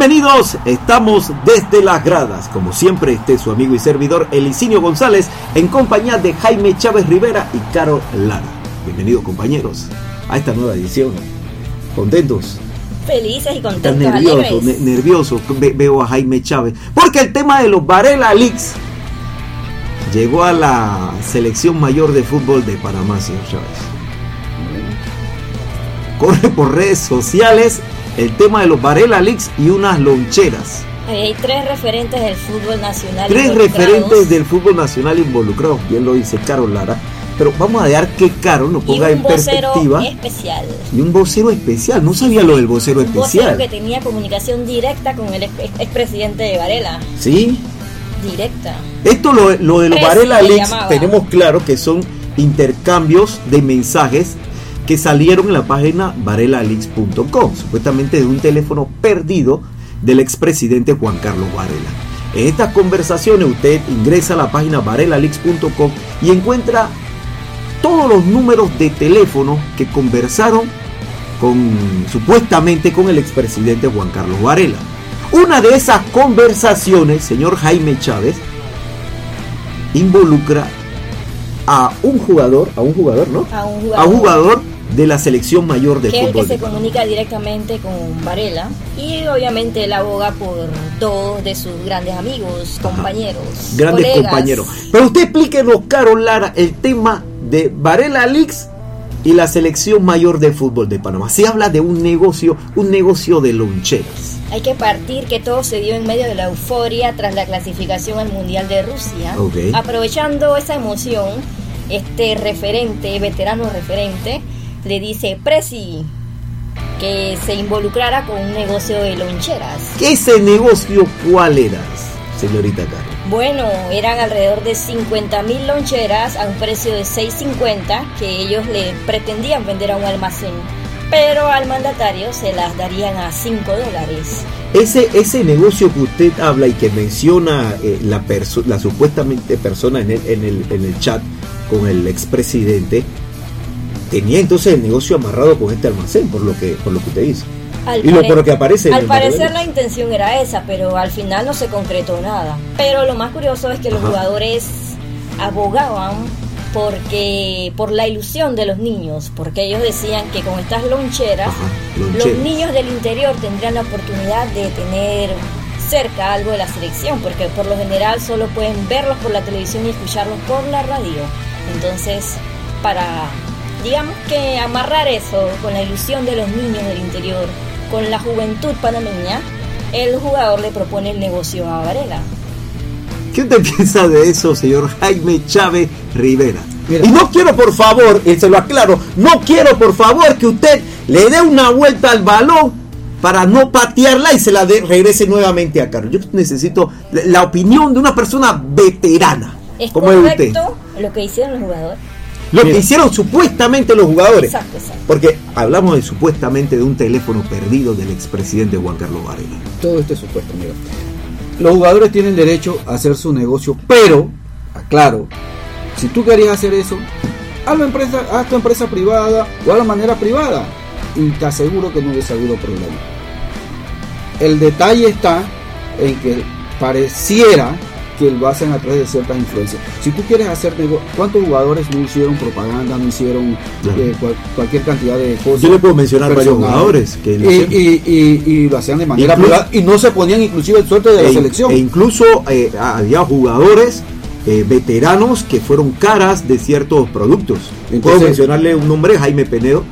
Bienvenidos, estamos desde las gradas. Como siempre, este es su amigo y servidor Elicinio González en compañía de Jaime Chávez Rivera y Caro Lara. Bienvenidos compañeros a esta nueva edición. ¿Contentos? Felices y contentos, nerviosos, nerviosos. veo a Jaime Chávez. Porque el tema de los Varela Leaks llegó a la selección mayor de fútbol de Panamá, señor Chávez. Corre por redes sociales el tema de los Varela Leaks y unas loncheras. Hay tres referentes del fútbol nacional. Tres referentes del fútbol nacional involucrados, bien lo dice Carol Lara. Pero vamos a dejar que Carol nos ponga en perspectiva. especial. Y un vocero especial. No sabía lo del vocero especial. Un vocero que tenía comunicación directa con el expresidente de Varela. ¿Sí? Directa. Esto, lo, lo de los Varela Leaks, tenemos claro que son intercambios de mensajes que salieron en la página varelalix.com, supuestamente de un teléfono perdido del expresidente Juan Carlos Varela. En estas conversaciones usted ingresa a la página varelalix.com y encuentra todos los números de teléfono que conversaron con supuestamente con el expresidente Juan Carlos Varela. Una de esas conversaciones, señor Jaime Chávez, involucra a un jugador, a un jugador, ¿no? A un jugador, a un jugador de la selección mayor de fútbol. Que se comunica directamente con Varela y obviamente él aboga por dos de sus grandes amigos, compañeros. Grandes compañeros. Pero usted explíquenos, Carol Lara, el tema de Varela Leaks y la selección mayor de fútbol de Panamá. Se habla de un negocio, un negocio de loncheras. Hay que partir que todo se dio en medio de la euforia tras la clasificación al Mundial de Rusia. Aprovechando esa emoción, este referente, veterano referente, le dice, Presi, que se involucrara con un negocio de loncheras. ¿Ese negocio cuál era, señorita Carlos? Bueno, eran alrededor de 50 mil loncheras a un precio de 6.50 que ellos le pretendían vender a un almacén, pero al mandatario se las darían a 5 dólares. Ese, ese negocio que usted habla y que menciona eh, la, la supuestamente persona en el, en, el, en el chat con el expresidente, tenía entonces el negocio amarrado con este almacén, por lo que, por lo que usted dice. y lo, por lo que aparece Al parecer la intención era esa, pero al final no se concretó nada. Pero lo más curioso es que los jugadores abogaban porque por la ilusión de los niños, porque ellos decían que con estas loncheras, los niños del interior tendrían la oportunidad de tener cerca algo de la selección, porque por lo general solo pueden verlos por la televisión y escucharlos por la radio. Entonces, para digamos que amarrar eso con la ilusión de los niños del interior, con la juventud panameña, el jugador le propone el negocio a Varela. ¿Qué usted piensa de eso, señor Jaime Chávez Rivera? Y no quiero, por favor, y se lo aclaro, no quiero, por favor, que usted le dé una vuelta al balón para no patearla y se la regrese nuevamente a Carlos. Yo necesito la opinión de una persona veterana. ¿Es como usted. lo que hicieron los jugadores? Lo que hicieron supuestamente los jugadores. Porque hablamos de supuestamente de un teléfono perdido del expresidente Juan Carlos Varela. Todo esto es supuesto, mira. Los jugadores tienen derecho a hacer su negocio, pero, aclaro, si tú querías hacer eso, haz, empresa, haz tu empresa privada o a la manera privada. Y te aseguro que no hubiese habido problema. El detalle está en que pareciera que lo hacen a través de ciertas influencias. Si tú quieres hacer negocio, ¿cuántos jugadores no hicieron propaganda, no hicieron eh, cualquier cantidad de cosas? Yo le puedo mencionar varios jugadores que lo y, lo hacían de manera privada y no se ponían inclusive el suerte de la e selección. E incluso eh, había jugadores eh, veteranos que fueron caras de ciertos productos. Puedo mencionarle un nombre, Jaime Penedo.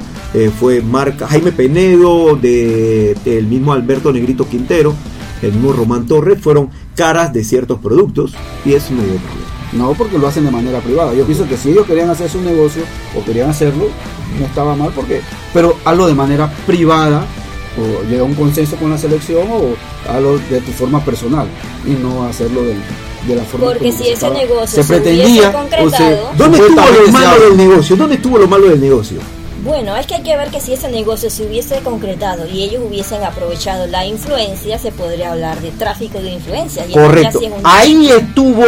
fue marca Jaime Penedo de, el mismo Alberto Negrito Quintero el mismo Román Torres fueron caras de ciertos productos y eso no hubo problema. No, porque lo hacen de manera privada. Yo pienso que si ellos querían hacer su negocio o querían hacerlo, no estaba mal, porque pero hazlo de manera privada o llega a un consenso con la selección o hazlo de tu forma personal y no hacerlo de, la forma porque si ese negocio se, pretendía ¿dónde estuvo lo malo del negocio? ¿Dónde estuvo lo malo del negocio? Bueno, es que hay que ver que si ese negocio se hubiese concretado y ellos hubiesen aprovechado la influencia, se podría hablar de tráfico de influencia. Correcto. Ahí estuvo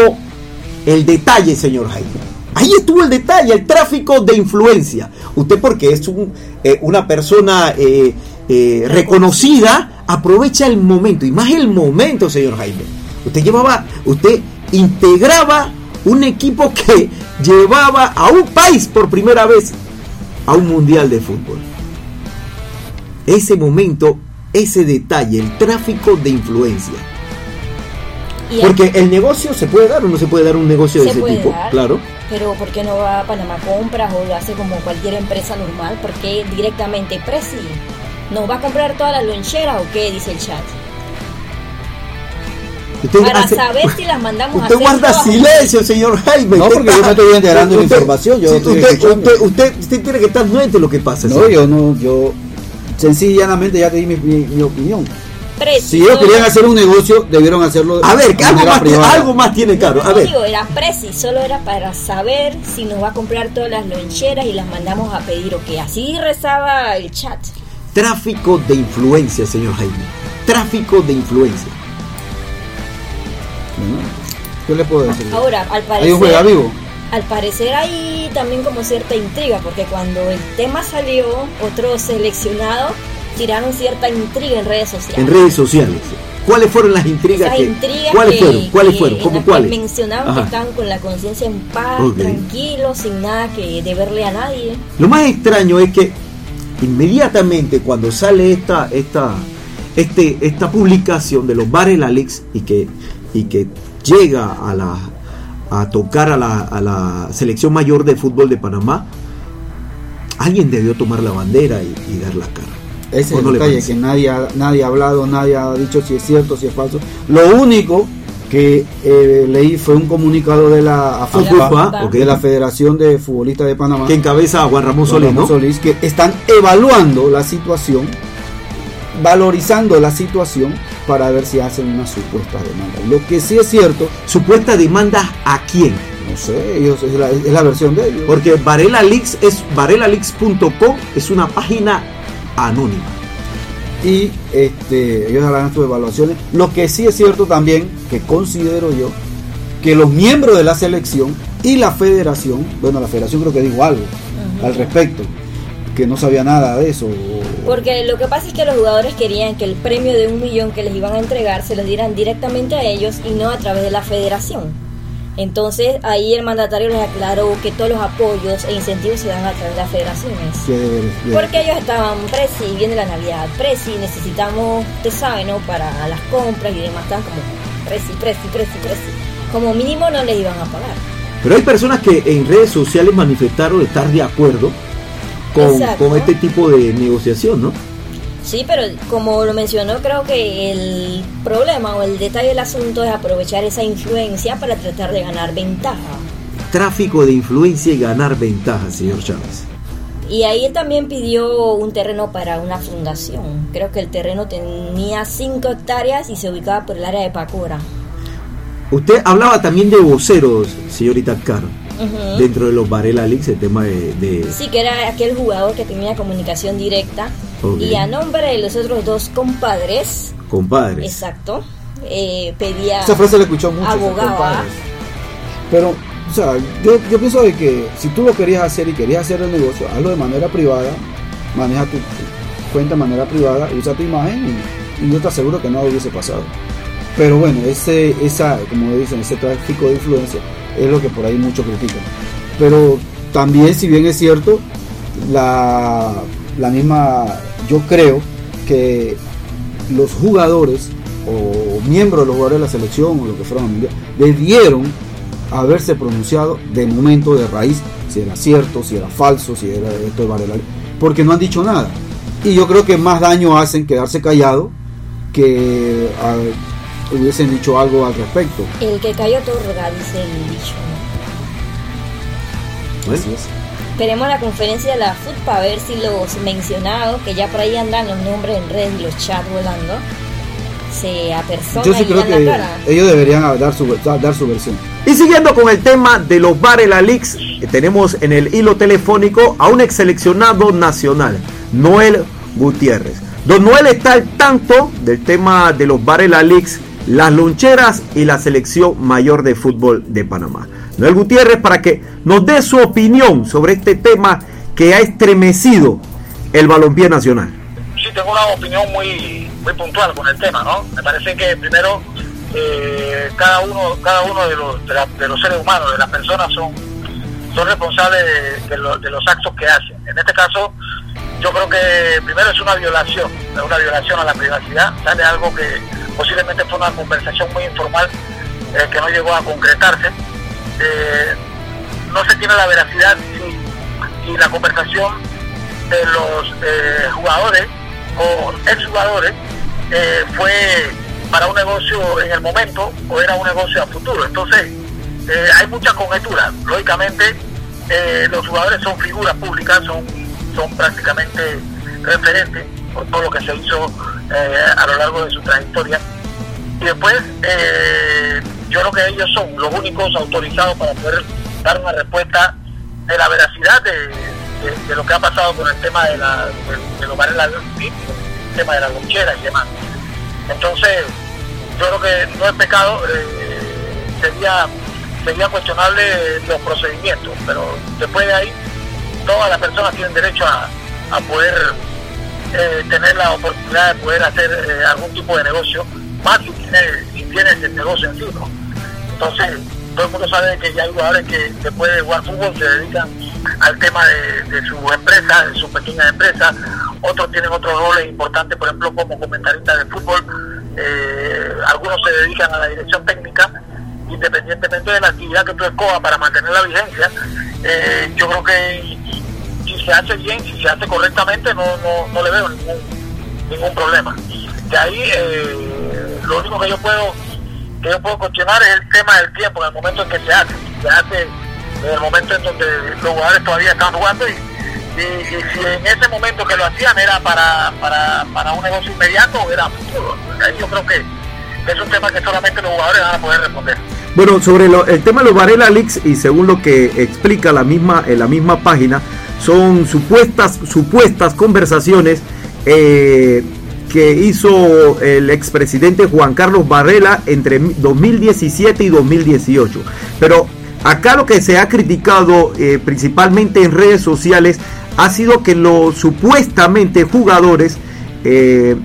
el detalle, señor Jaime. Ahí estuvo el detalle, el tráfico de influencia. Usted porque es un, eh, una persona eh, eh, reconocida, aprovecha el momento, y más el momento, señor Jaime. Usted llevaba, usted integraba un equipo que llevaba a un país por primera vez a un mundial de fútbol. Ese momento, ese detalle, el tráfico de influencia. Porque el negocio se puede dar o no se puede dar un negocio de ese tipo, claro. Pero ¿por qué no va a Panamá Compras o lo hace como cualquier empresa normal? Porque directamente Presi nos va a comprar todas las loncheras o qué dice el chat. Para saber si las mandamos usted a hacer guarda silencio, señor Jaime. No, porque yo me estoy enterando de información. Yo usted, usted, usted, tiene que estar nuente lo que pasa. No, yo no, yo sencillamente ya te di mi, mi opinión si ellos querían hacer un negocio, debieron hacerlo. A ver, algo más, algo más tiene claro. A ver. Digo, era preci, solo era para saber si nos va a comprar todas las loncheras y las mandamos a pedir o qué. Así rezaba el chat. Tráfico de influencia, señor Jaime. Tráfico de influencia. ¿Qué le puedo decir? Ahora, al parecer. ¿Hay un vivo? Al parecer hay también como cierta intriga, porque cuando el tema salió, otro seleccionado tiraron cierta intriga en redes sociales. En redes sociales. ¿Cuáles fueron las intrigas? que, ¿Cuáles fueron? ¿Cuáles fueron? ¿Cómo cuáles? Mencionaban que estaban con la conciencia en paz, tranquilos, sin nada que deberle a nadie. Lo más extraño es que inmediatamente cuando sale esta, esta, este, esta publicación de los bares Alex y que, y que llega a la a tocar a la, a la selección mayor de fútbol de Panamá, alguien debió tomar la bandera y dar la cara. Ese es el detalle que nadie ha, nadie ha hablado, nadie ha dicho si es cierto, si es falso. Lo único que eh, leí fue un comunicado de la AFUPA, de la Federación de Futbolistas de Panamá, que encabeza a Juan Ramón Solís, que están evaluando la situación, valorizando la situación para ver si hacen una supuesta demanda. Lo que sí es cierto, supuesta demanda a quién? No sé, ellos, es, la, es la versión de ellos. Porque Varela Leaks es varelalix.com es una página anónima. Y este, ellos harán sus evaluaciones. Lo que sí es cierto también, que considero yo, que los miembros de la selección y la federación, bueno, la federación creo que dijo algo al respecto, que no sabía nada de eso. Porque lo que pasa es que los jugadores querían que el premio de un millón que les iban a entregar se lo dieran directamente a ellos y no a través de la federación. Entonces ahí el mandatario les aclaró que todos los apoyos e incentivos se dan a través de las federaciones. Porque ellos estaban, Presi, viene la Navidad, Presi, necesitamos, usted sabe, ¿no? Para las compras y demás, estaban como Presi, Presi, Presi, Presi. Como mínimo no les iban a pagar. Pero hay personas que en redes sociales manifestaron estar de acuerdo con, con este tipo de negociación, ¿no? Sí, pero como lo mencionó, creo que el problema o el detalle del asunto es aprovechar esa influencia para tratar de ganar ventaja. Tráfico de influencia y ganar ventaja, señor Chávez. Y ahí él también pidió un terreno para una fundación. Creo que el terreno tenía 5 hectáreas y se ubicaba por el área de Pacora. Usted hablaba también de voceros, señorita Caro dentro de los Varela Leaks, el tema de, Sí, que era aquel jugador que tenía comunicación directa. Y a nombre de los otros dos compadres. Compadres. Exacto. Eh, pedía. Esa frase la escuchó mucho. Abogaba. Pero, o sea, yo, yo pienso de que si tú lo querías hacer y querías hacer el negocio, hazlo de manera privada, maneja tu, cuenta de manera privada, usa tu imagen y, y yo te aseguro que no hubiese pasado. Pero bueno, ese, esa, como dicen, ese tráfico de influencia es lo que por ahí muchos critican. Pero también, si bien es cierto, la, la misma, yo creo que los jugadores o miembros de los jugadores de la selección o lo que fueron debieron haberse pronunciado de momento de raíz si era cierto, si era falso, si era esto de Varela, porque no han dicho nada. Y yo creo que más daño hacen quedarse callado que hubiesen dicho algo al respecto. El que cayó otorga, dice el dicho. Así es. Esperemos la conferencia de la FUT para ver si los mencionados, que ya por ahí andan los nombres en redes y los chats volando, se apersonan Yo sí creo que ellos deberían dar su, dar su versión. Y siguiendo con el tema de los Varela Leaks, tenemos en el hilo telefónico a un ex seleccionado nacional, Noel Gutiérrez. Don Noel está al tanto del tema de los Varela Leaks las loncheras y la selección mayor de fútbol de Panamá. Noel Gutiérrez para que nos dé su opinión sobre este tema que ha estremecido el balompié nacional. Sí, tengo una opinión muy, muy puntual con el tema, ¿no? Me parece que primero eh, cada uno cada uno de los, de, los seres humanos, de las personas son son responsables de, los actos que hacen. En este caso, yo creo que primero es una violación, una violación a la privacidad, sale algo que posiblemente fue una conversación muy informal eh, que no llegó a concretarse. Eh, no se tiene la veracidad si, la conversación de los eh, jugadores o exjugadores fue para un negocio en el momento o era un negocio a futuro. Entonces, hay muchas conjeturas. Lógicamente, los jugadores son figuras públicas, son, son prácticamente referentes por todo lo que se hizo a lo largo de su trayectoria. Y después, yo creo que ellos son los únicos autorizados para poder dar una respuesta de la veracidad de, lo que ha pasado con el tema de, la, de, los bares el tema de la lonchera y demás. Entonces, yo creo que no es pecado, eh, sería, sería cuestionable los procedimientos, pero después de ahí, todas las personas tienen derecho a, poder eh, tener la oportunidad de poder hacer eh, algún tipo de negocio, más si tiene, si el negocio en sí, entonces, todo el mundo sabe que ya hay jugadores que después de jugar fútbol se dedican al tema de, su empresa, de su pequeña empresa. Otros tienen otros roles importantes, por ejemplo, como comentaristas de fútbol. Eh, algunos se dedican a la dirección técnica, independientemente de la actividad que tú escojas para mantener la vigencia. Eh, yo creo que se hace bien, si se hace correctamente, no, no, le veo ningún, ningún problema. De ahí, eh, lo único que yo puedo que yo puedo cuestionar es el tema del tiempo, en el momento en que se hace. Se hace en el momento en donde los jugadores todavía están jugando y, si en ese momento que lo hacían era para, para, para un negocio inmediato era futuro. Ahí yo creo que es un tema que solamente los jugadores van a poder responder. Bueno, sobre el tema de los Varela Leaks y según lo que explica la misma, en la misma página, son supuestas, supuestas conversaciones eh, que hizo el expresidente Juan Carlos Varela entre 2017 y 2018. Pero acá lo que se ha criticado eh, principalmente en redes sociales ha sido que los supuestamente jugadores eh,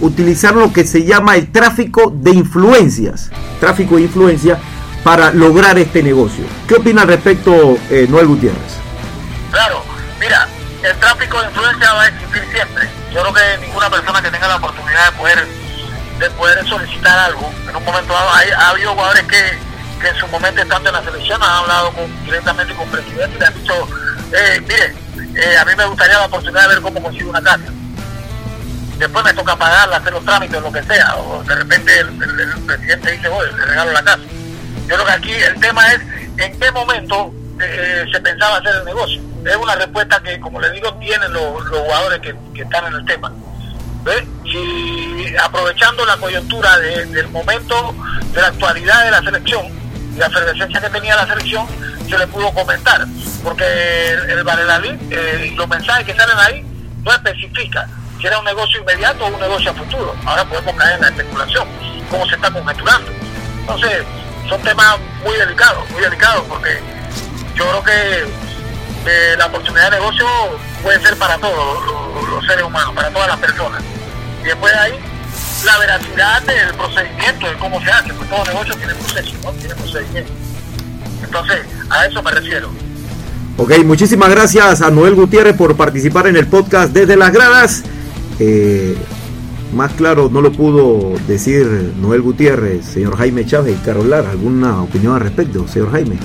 utilizaron lo que se llama el tráfico de influencias, tráfico de influencia para lograr este negocio. ¿Qué opina al respecto Noel Gutiérrez? Claro, mira, el tráfico de influencia va a existir siempre. Yo creo que ninguna persona que tenga la oportunidad de poder de poder solicitar algo en un momento dado ha habido jugadores que, que, en su momento estando en la selección han hablado directamente con presidente y le han dicho eh, mire eh, a mí me gustaría la oportunidad de ver cómo consigo una casa. Después me toca pagarla, hacer los trámites, lo que sea, o de repente el, presidente dice, oye, le regalo la casa. Yo creo que aquí el tema es en qué momento eh, se pensaba hacer el negocio es una respuesta que, como le digo, tienen los, jugadores que, están en el tema. Si aprovechando la coyuntura del momento de la actualidad de la selección, la efervescencia que tenía la selección, se le pudo comentar, porque el, el eh, los mensajes que salen ahí no especifica si era un negocio inmediato o un negocio a futuro. Ahora podemos caer en la especulación, cómo se está conjeturando. Entonces, son temas muy delicados, muy delicados, porque yo creo que la oportunidad de negocio puede ser para todos los, seres humanos, para todas las personas. Y después de ahí, la veracidad del procedimiento, de cómo se hace, porque todo negocio tiene proceso, ¿no? tiene procedimiento. Entonces, a eso me refiero. Ok, muchísimas gracias a Noel Gutiérrez por participar en el podcast desde las gradas. Eh, más claro no lo pudo decir Noel Gutiérrez, señor Jaime Chávez y Carolar. ¿Alguna opinión al respecto, señor Jaime?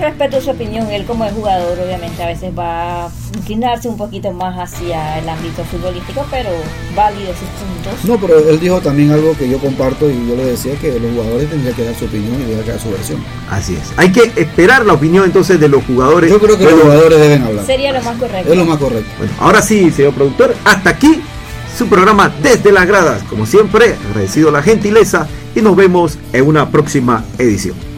Respeto su opinión, él como el jugador obviamente a veces va a inclinarse un poquito más hacia el ámbito futbolístico, pero válido sus puntos. No, pero él dijo también algo que yo comparto y yo le decía que los jugadores tendrían que dar su opinión y tendrían que dar su versión. Así es. Hay que esperar la opinión entonces de los jugadores. Yo creo que los jugadores deben hablar. Sería lo más correcto. Es lo más correcto. Bueno, ahora sí, señor productor, hasta aquí su programa desde las gradas. Como siempre, agradecido la gentileza y nos vemos en una próxima edición.